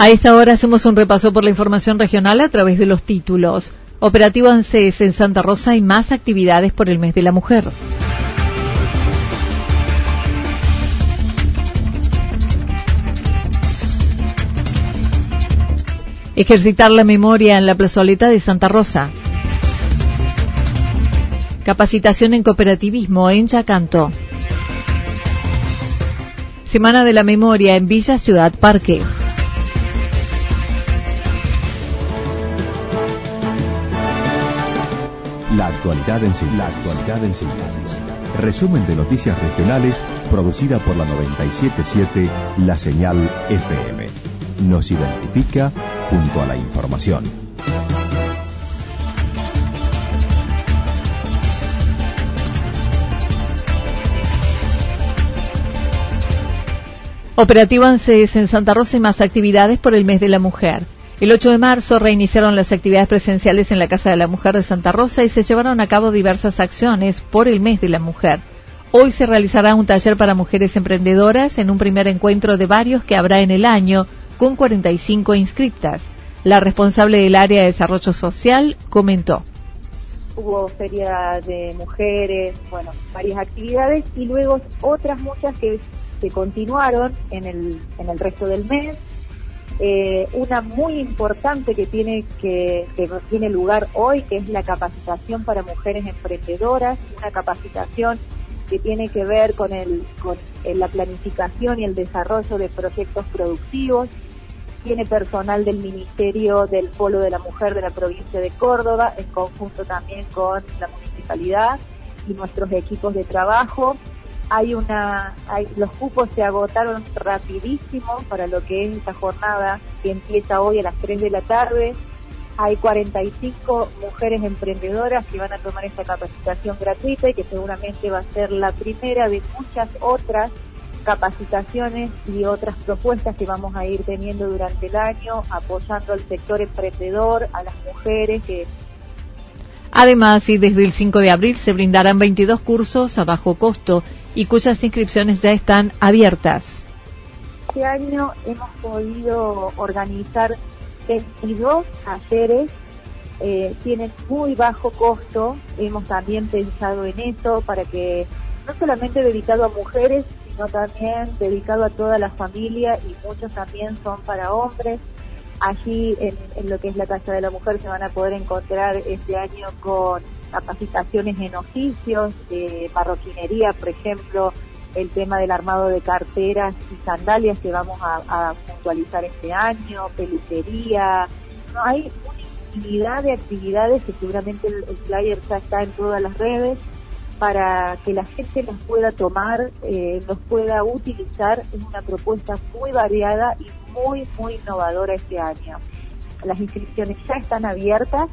A esta hora hacemos un repaso por la información regional a través de los títulos. Operativo ANSES en Santa Rosa y más actividades por el mes de la mujer. Ejercitar la memoria en la plazoleta de Santa Rosa. Capacitación en cooperativismo en Chacanto. Semana de la Memoria en Villa Ciudad Parque. La actualidad en síntesis. Resumen de noticias regionales producida por la 977 La Señal FM. Nos identifica junto a la información. Operativo ANSES en Santa Rosa y más actividades por el mes de la mujer. El 8 de marzo reiniciaron las actividades presenciales en la Casa de la Mujer de Santa Rosa y se llevaron a cabo diversas acciones por el mes de la mujer. Hoy se realizará un taller para mujeres emprendedoras en un primer encuentro de varios que habrá en el año con 45 inscriptas. La responsable del área de desarrollo social comentó. Hubo feria de mujeres, bueno, varias actividades y luego otras muchas que se continuaron en el, en el resto del mes eh, una muy importante que tiene que, que tiene lugar hoy, que es la capacitación para mujeres emprendedoras, una capacitación que tiene que ver con, el, con la planificación y el desarrollo de proyectos productivos. Tiene personal del Ministerio del Polo de la Mujer de la provincia de Córdoba, en conjunto también con la municipalidad y nuestros equipos de trabajo hay una, hay, los cupos se agotaron rapidísimo para lo que es esta jornada que empieza hoy a las 3 de la tarde. Hay 45 mujeres emprendedoras que van a tomar esta capacitación gratuita y que seguramente va a ser la primera de muchas otras capacitaciones y otras propuestas que vamos a ir teniendo durante el año, apoyando al sector emprendedor, a las mujeres que Además, y desde el 5 de abril se brindarán 22 cursos a bajo costo y cuyas inscripciones ya están abiertas. Este año hemos podido organizar 22 talleres, eh, tienen muy bajo costo, hemos también pensado en eso para que no solamente dedicado a mujeres, sino también dedicado a toda la familia y muchos también son para hombres. Allí en, lo que es la Casa de la Mujer se van a poder encontrar este año con capacitaciones en oficios, de marroquinería, por ejemplo, el tema del armado de carteras y sandalias que vamos a, puntualizar este año, peluquería. No, hay una infinidad de actividades que seguramente el, flyer ya está en todas las redes para que la gente las pueda tomar, eh, los pueda utilizar. Es una propuesta muy variada y muy, muy innovadora este año. Las inscripciones ya están abiertas,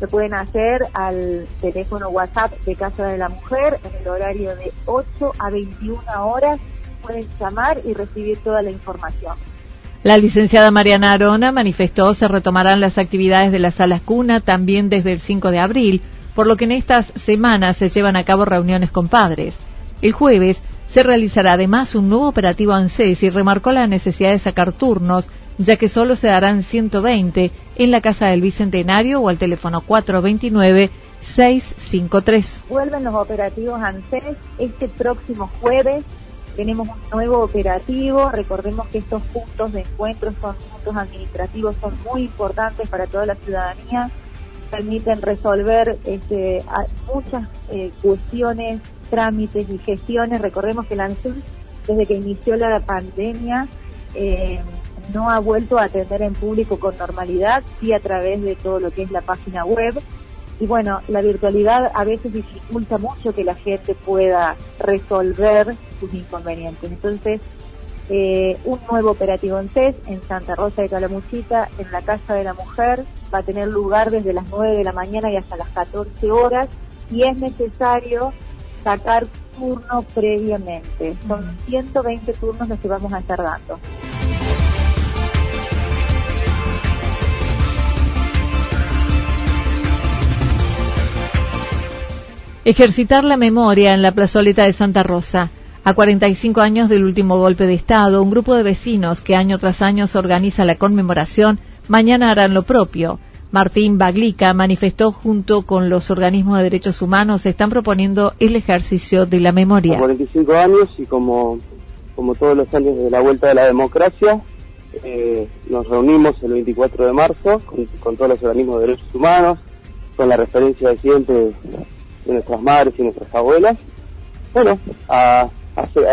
se pueden hacer al teléfono WhatsApp de Casa de la Mujer en el horario de 8 a 21 horas. Pueden llamar y recibir toda la información. La licenciada Mariana Arona manifestó se retomarán las actividades de la sala cuna también desde el 5 de abril, por lo que en estas semanas se llevan a cabo reuniones con padres. El jueves se realizará además un nuevo operativo ANSES y remarcó la necesidad de sacar turnos ya que solo se darán 120 en la Casa del Bicentenario o al teléfono 429-653. Vuelven los operativos ANSES este próximo jueves. Tenemos un nuevo operativo. Recordemos que estos puntos de encuentro son puntos administrativos, son muy importantes para toda la ciudadanía. Permiten resolver este, muchas eh, cuestiones, trámites y gestiones. Recordemos que el ANSES, desde que inició la pandemia, eh, no ha vuelto a atender en público con normalidad, sí a través de todo lo que es la página web. Y bueno, la virtualidad a veces dificulta mucho que la gente pueda resolver sus inconvenientes. Entonces, eh, un nuevo operativo en CES en Santa Rosa de Calamuchita, en la Casa de la Mujer, va a tener lugar desde las 9 de la mañana y hasta las 14 horas y es necesario sacar turno previamente. Son 120 turnos los que vamos a estar dando. Ejercitar la memoria en la plazoleta de Santa Rosa. A 45 años del último golpe de Estado, un grupo de vecinos que año tras año organiza la conmemoración, mañana harán lo propio. Martín Baglica manifestó junto con los organismos de derechos humanos están proponiendo el ejercicio de la memoria. 45 años y como, como todos los años de la vuelta de la democracia, eh, nos reunimos el 24 de marzo con, todos los organismos de derechos humanos, con la referencia de siempre de nuestras madres y nuestras abuelas, bueno, a,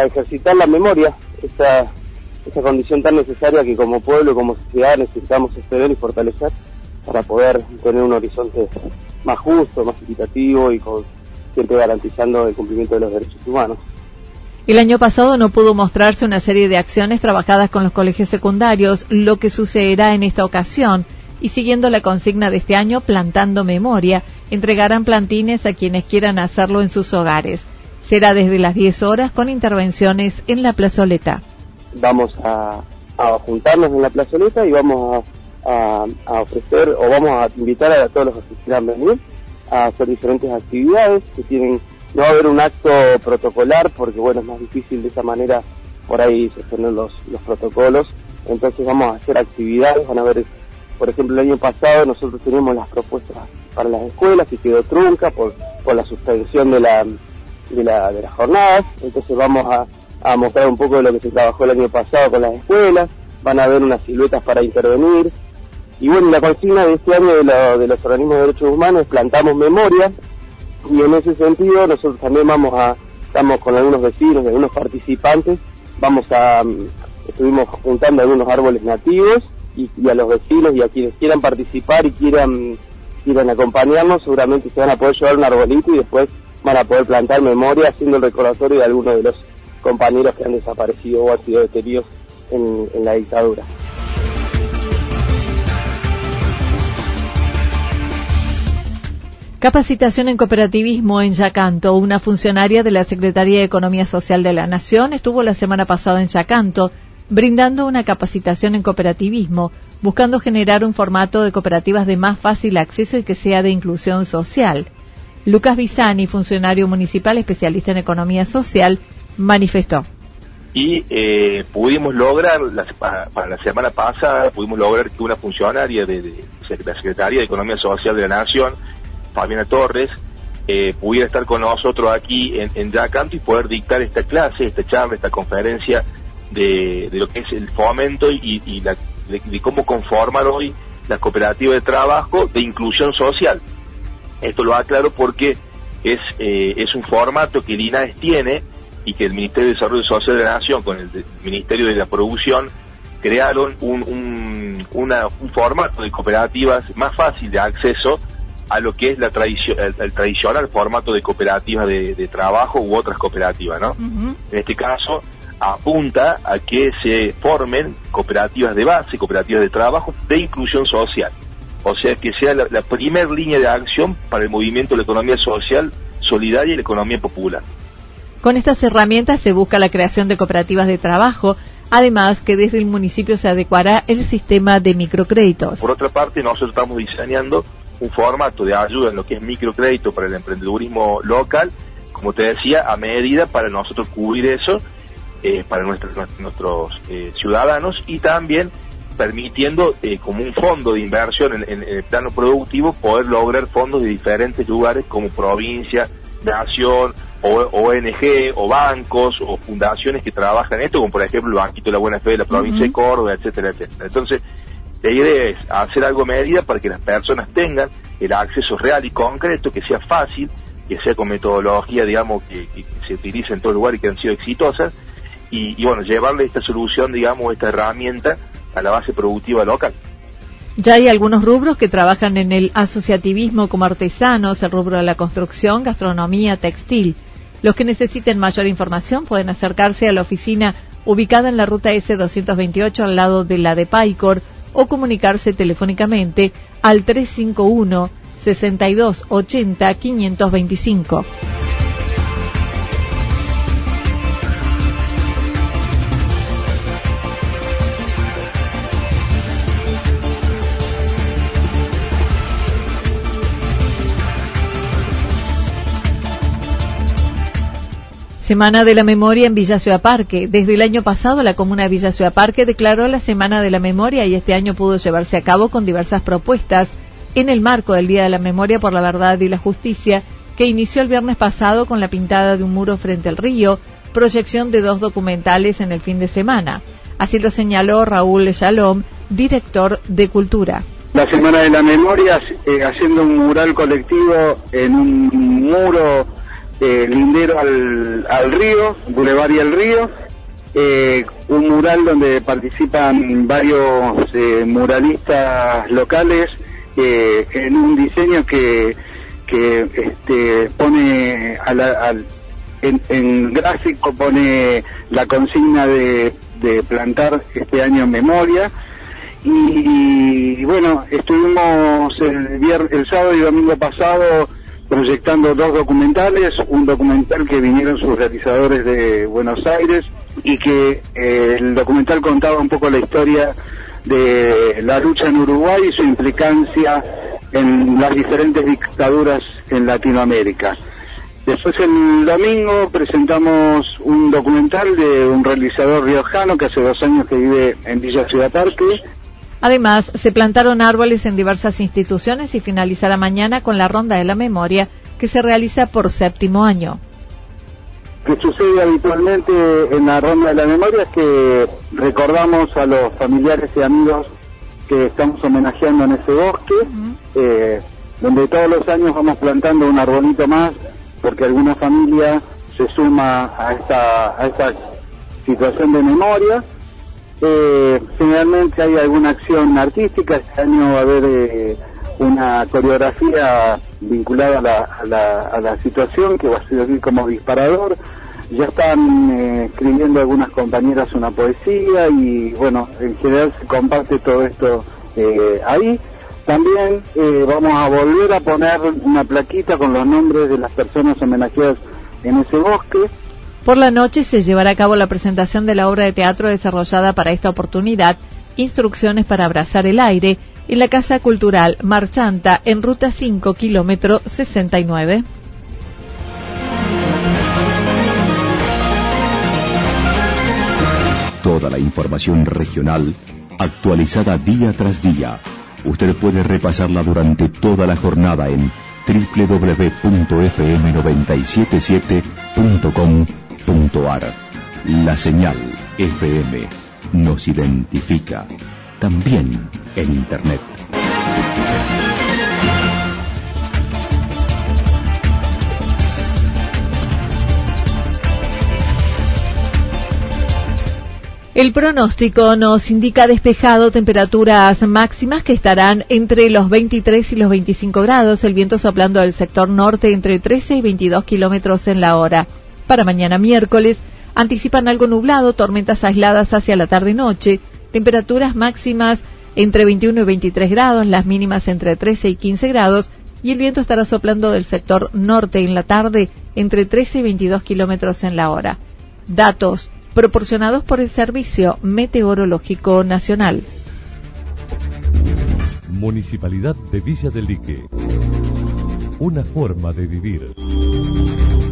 ejercitar la memoria, esa, esa condición tan necesaria que como pueblo, como sociedad necesitamos extender y fortalecer para poder tener un horizonte más justo, más equitativo y con, siempre garantizando el cumplimiento de los derechos humanos. El año pasado no pudo mostrarse una serie de acciones trabajadas con los colegios secundarios, lo que sucederá en esta ocasión y siguiendo la consigna de este año, plantando memoria, entregarán plantines a quienes quieran hacerlo en sus hogares. Será desde las 10 horas con intervenciones en la plazoleta. Vamos a, juntarnos en la plazoleta y vamos a, ofrecer o vamos a invitar a todos los que quieran venir a hacer diferentes actividades que tienen no va a haber un acto protocolar porque bueno es más difícil de esa manera por ahí sostener los, los protocolos entonces vamos a hacer actividades van a haber por ejemplo, el año pasado nosotros teníamos las propuestas para las escuelas y quedó trunca por, por la suspensión de la, de, la, de las jornadas. Entonces vamos a, a mostrar un poco de lo que se trabajó el año pasado con las escuelas. Van a haber unas siluetas para intervenir. Y bueno, la consigna de este año de, los organismos de derechos humanos es plantamos memoria. Y en ese sentido nosotros también vamos a, estamos con algunos vecinos algunos participantes, vamos a, estuvimos juntando algunos árboles nativos y, a los vecinos y a quienes quieran participar y quieran, quieran acompañarnos, seguramente se van a poder llevar un arbolito y después van a poder plantar memoria haciendo el recordatorio de algunos de los compañeros que han desaparecido o han sido detenidos en, en la dictadura. Capacitación en cooperativismo en Yacanto. Una funcionaria de la Secretaría de Economía Social de la Nación estuvo la semana pasada en Yacanto brindando una capacitación en cooperativismo, buscando generar un formato de cooperativas de más fácil acceso y que sea de inclusión social. Lucas Bisani, funcionario municipal especialista en economía social, manifestó. Y eh, pudimos lograr, para la semana pasada, pudimos lograr que una funcionaria de, la Secretaría de Economía Social de la Nación, Fabiana Torres, eh, pudiera estar con nosotros aquí en, en Yacanto y poder dictar esta clase, esta charla, esta conferencia de, lo que es el fomento y, la, de, cómo conformar hoy la cooperativa de trabajo de inclusión social. Esto lo aclaro porque es, eh, es un formato que el INAES tiene y que el Ministerio de Desarrollo Social de la Nación con el, Ministerio de la Producción crearon un, un, un formato de cooperativas más fácil de acceso a lo que es la tradición, el, tradicional formato de cooperativas de, trabajo u otras cooperativas, ¿no? En este caso, apunta a que se formen cooperativas de base, cooperativas de trabajo de inclusión social. O sea, que sea la, la primera línea de acción para el movimiento de la economía social, solidaria y la economía popular. Con estas herramientas se busca la creación de cooperativas de trabajo, además que desde el municipio se adecuará el sistema de microcréditos. Por otra parte, nosotros estamos diseñando un formato de ayuda en lo que es microcrédito para el emprendedurismo local, como te decía, a medida para nosotros cubrir eso eh, para nuestros, nuestros eh, ciudadanos y también permitiendo eh, como un fondo de inversión en, el plano productivo poder lograr fondos de diferentes lugares como provincia, nación, o, ONG o bancos o fundaciones que trabajan en esto, como por ejemplo el Banquito de la Buena Fe de la provincia de Córdoba, etcétera, etcétera. Entonces, la idea es hacer algo medida para que las personas tengan el acceso real y concreto, que sea fácil, que sea con metodología, digamos, que, se utilice en todo lugar y que han sido exitosas, y, bueno, llevarle esta solución, digamos, esta herramienta a la base productiva local. Ya hay algunos rubros que trabajan en el asociativismo como artesanos, el rubro de la construcción, gastronomía, textil. Los que necesiten mayor información pueden acercarse a la oficina ubicada en la ruta S228 al lado de la de Paicor o comunicarse telefónicamente al 351 6280 525. Semana de la Memoria en Villa Ciudad Parque. Desde el año pasado, la comuna de Villa Ciudad Parque declaró la Semana de la Memoria y este año pudo llevarse a cabo con diversas propuestas en el marco del Día de la Memoria por la Verdad y la Justicia, que inició el viernes pasado con la pintada de un muro frente al río, proyección de dos documentales en el fin de semana. Así lo señaló Raúl Shalom, director de Cultura. La Semana de la Memoria, eh, haciendo un mural colectivo en un muro eh, lindero al, al, río, Boulevard y el río, eh, un mural donde participan varios eh, muralistas locales en un diseño que, que este, pone al, en, gráfico pone la consigna de, de plantar este año en memoria. Y, bueno, estuvimos el, el sábado y domingo pasado proyectando dos documentales, un documental que vinieron sus realizadores de Buenos Aires y que eh, el documental contaba un poco la historia de la lucha en Uruguay y su implicancia en las diferentes dictaduras en Latinoamérica. Después el domingo presentamos un documental de un realizador riojano que hace dos años que vive en Villa Ciudad Parque Además, se plantaron árboles en diversas instituciones y finalizará mañana con la Ronda de la Memoria, que se realiza por séptimo año. Lo que sucede habitualmente en la Ronda de la Memoria es que recordamos a los familiares y amigos que estamos homenajeando en ese bosque, eh, donde todos los años vamos plantando un arbolito más, porque alguna familia se suma a esta, a esta situación de memoria eh, generalmente hay alguna acción artística, este año va a haber eh, una coreografía vinculada a la, a, la, situación que va a servir como disparador. Ya están eh, escribiendo algunas compañeras una poesía y bueno, en general se comparte todo esto eh, ahí. También vamos a volver a poner una plaquita con los nombres de las personas homenajeadas en ese bosque. Por la noche se llevará a cabo la presentación de la obra de teatro desarrollada para esta oportunidad, Instrucciones para abrazar el aire, en la Casa Cultural Marchanta, en ruta 5, kilómetro 69. Toda la información regional actualizada día tras día. Usted puede repasarla durante toda la jornada en www.fm977.com la señal FM nos identifica también en Internet. El pronóstico nos indica despejado temperaturas máximas que estarán entre los 23 y los 25 grados, el viento soplando del sector norte entre 13 y 22 kilómetros en la hora. Para mañana miércoles anticipan algo nublado, tormentas aisladas hacia la tarde-noche, temperaturas máximas entre 21 y 23 grados, las mínimas entre 13 y 15 grados, y el viento estará soplando del sector norte en la tarde entre 13 y 22 kilómetros en la hora. Datos proporcionados por el Servicio Meteorológico Nacional. Municipalidad de Villa del Lique. Una forma de vivir.